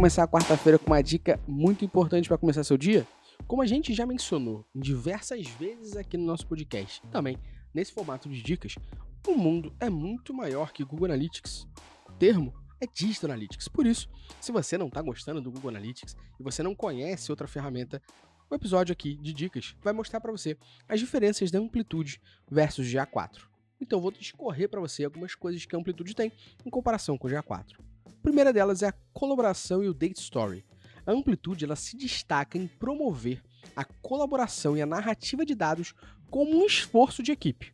começar a quarta-feira com uma dica muito importante para começar seu dia? Como a gente já mencionou diversas vezes aqui no nosso podcast, também nesse formato de dicas, o mundo é muito maior que Google Analytics. O termo é Digital Analytics. Por isso, se você não está gostando do Google Analytics e você não conhece outra ferramenta, o episódio aqui de dicas vai mostrar para você as diferenças da amplitude versus GA4. Então, vou discorrer para você algumas coisas que a amplitude tem em comparação com o GA4. A primeira delas é a colaboração e o date story. A amplitude ela se destaca em promover a colaboração e a narrativa de dados como um esforço de equipe.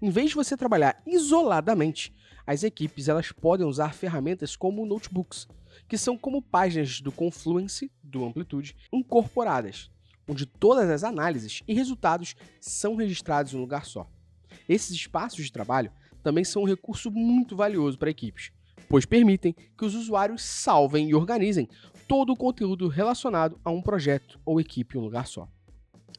Em vez de você trabalhar isoladamente, as equipes elas podem usar ferramentas como notebooks, que são como páginas do Confluence, do Amplitude, incorporadas, onde todas as análises e resultados são registrados em um lugar só. Esses espaços de trabalho também são um recurso muito valioso para equipes, pois permitem que os usuários salvem e organizem todo o conteúdo relacionado a um projeto ou equipe em um lugar só.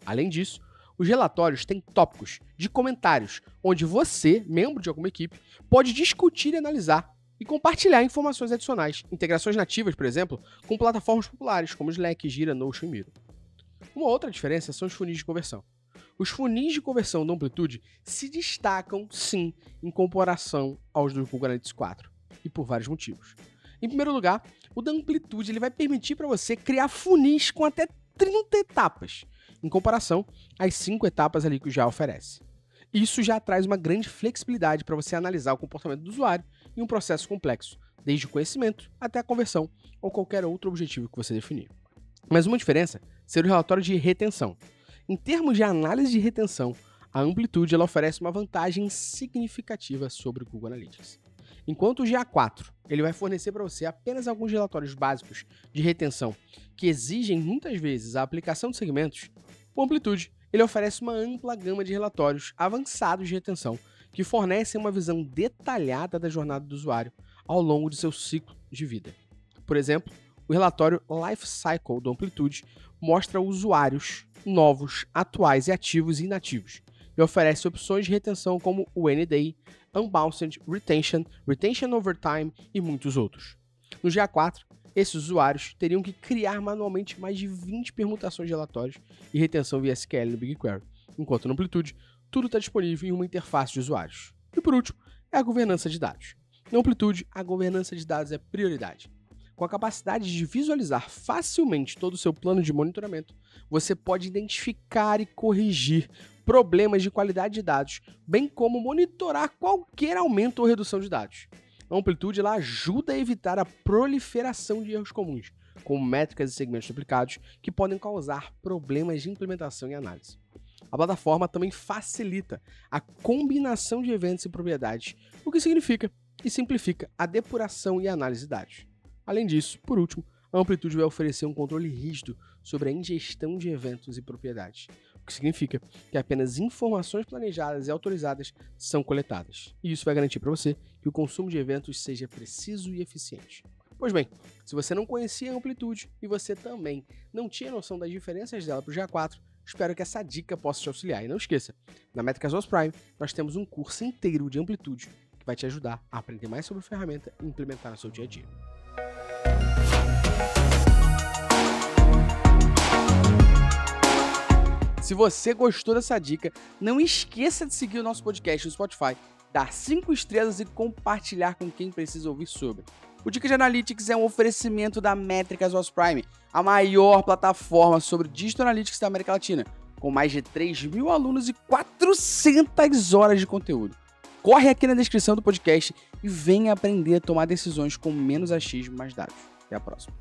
Além disso, os relatórios têm tópicos de comentários, onde você, membro de alguma equipe, pode discutir e analisar e compartilhar informações adicionais, integrações nativas, por exemplo, com plataformas populares como Slack, Gira, Notion e Miro. Uma outra diferença são os funis de conversão. Os funis de conversão da Amplitude se destacam, sim, em comparação aos do Google Analytics 4 e por vários motivos. Em primeiro lugar, o da amplitude ele vai permitir para você criar funis com até 30 etapas, em comparação às 5 etapas ali que o já oferece. Isso já traz uma grande flexibilidade para você analisar o comportamento do usuário em um processo complexo, desde o conhecimento até a conversão ou qualquer outro objetivo que você definir. Mas uma diferença seria o relatório de retenção. Em termos de análise de retenção, a amplitude ela oferece uma vantagem significativa sobre o Google Analytics. Enquanto o GA4 ele vai fornecer para você apenas alguns relatórios básicos de retenção que exigem muitas vezes a aplicação de segmentos, o Amplitude ele oferece uma ampla gama de relatórios avançados de retenção que fornecem uma visão detalhada da jornada do usuário ao longo de seu ciclo de vida. Por exemplo, o relatório Life Cycle do Amplitude mostra usuários novos, atuais e ativos e inativos, e oferece opções de retenção como o NDI, Unbounded, Retention, Retention Over Time e muitos outros. No GA4, esses usuários teriam que criar manualmente mais de 20 permutações de relatórios e retenção via SQL no BigQuery, enquanto no Amplitude, tudo está disponível em uma interface de usuários. E por último, é a governança de dados. Na Amplitude, a governança de dados é prioridade. Com a capacidade de visualizar facilmente todo o seu plano de monitoramento, você pode identificar e corrigir problemas de qualidade de dados, bem como monitorar qualquer aumento ou redução de dados. A amplitude ela ajuda a evitar a proliferação de erros comuns, como métricas e segmentos duplicados, que podem causar problemas de implementação e análise. A plataforma também facilita a combinação de eventos e propriedades, o que significa e simplifica a depuração e análise de dados. Além disso, por último, a Amplitude vai oferecer um controle rígido sobre a ingestão de eventos e propriedades, o que significa que apenas informações planejadas e autorizadas são coletadas. E isso vai garantir para você que o consumo de eventos seja preciso e eficiente. Pois bem, se você não conhecia a Amplitude e você também não tinha noção das diferenças dela para o GA4, espero que essa dica possa te auxiliar. E não esqueça, na Métricas Os Prime nós temos um curso inteiro de Amplitude que vai te ajudar a aprender mais sobre a ferramenta e implementar no seu dia a dia. Se você gostou dessa dica, não esqueça de seguir o nosso podcast no Spotify, dar 5 estrelas e compartilhar com quem precisa ouvir sobre. O Dica de Analytics é um oferecimento da Métricas Os Prime, a maior plataforma sobre Digital Analytics da América Latina, com mais de 3 mil alunos e 400 horas de conteúdo. Corre aqui na descrição do podcast e venha aprender a tomar decisões com menos achismo e mais dados. Até a próxima.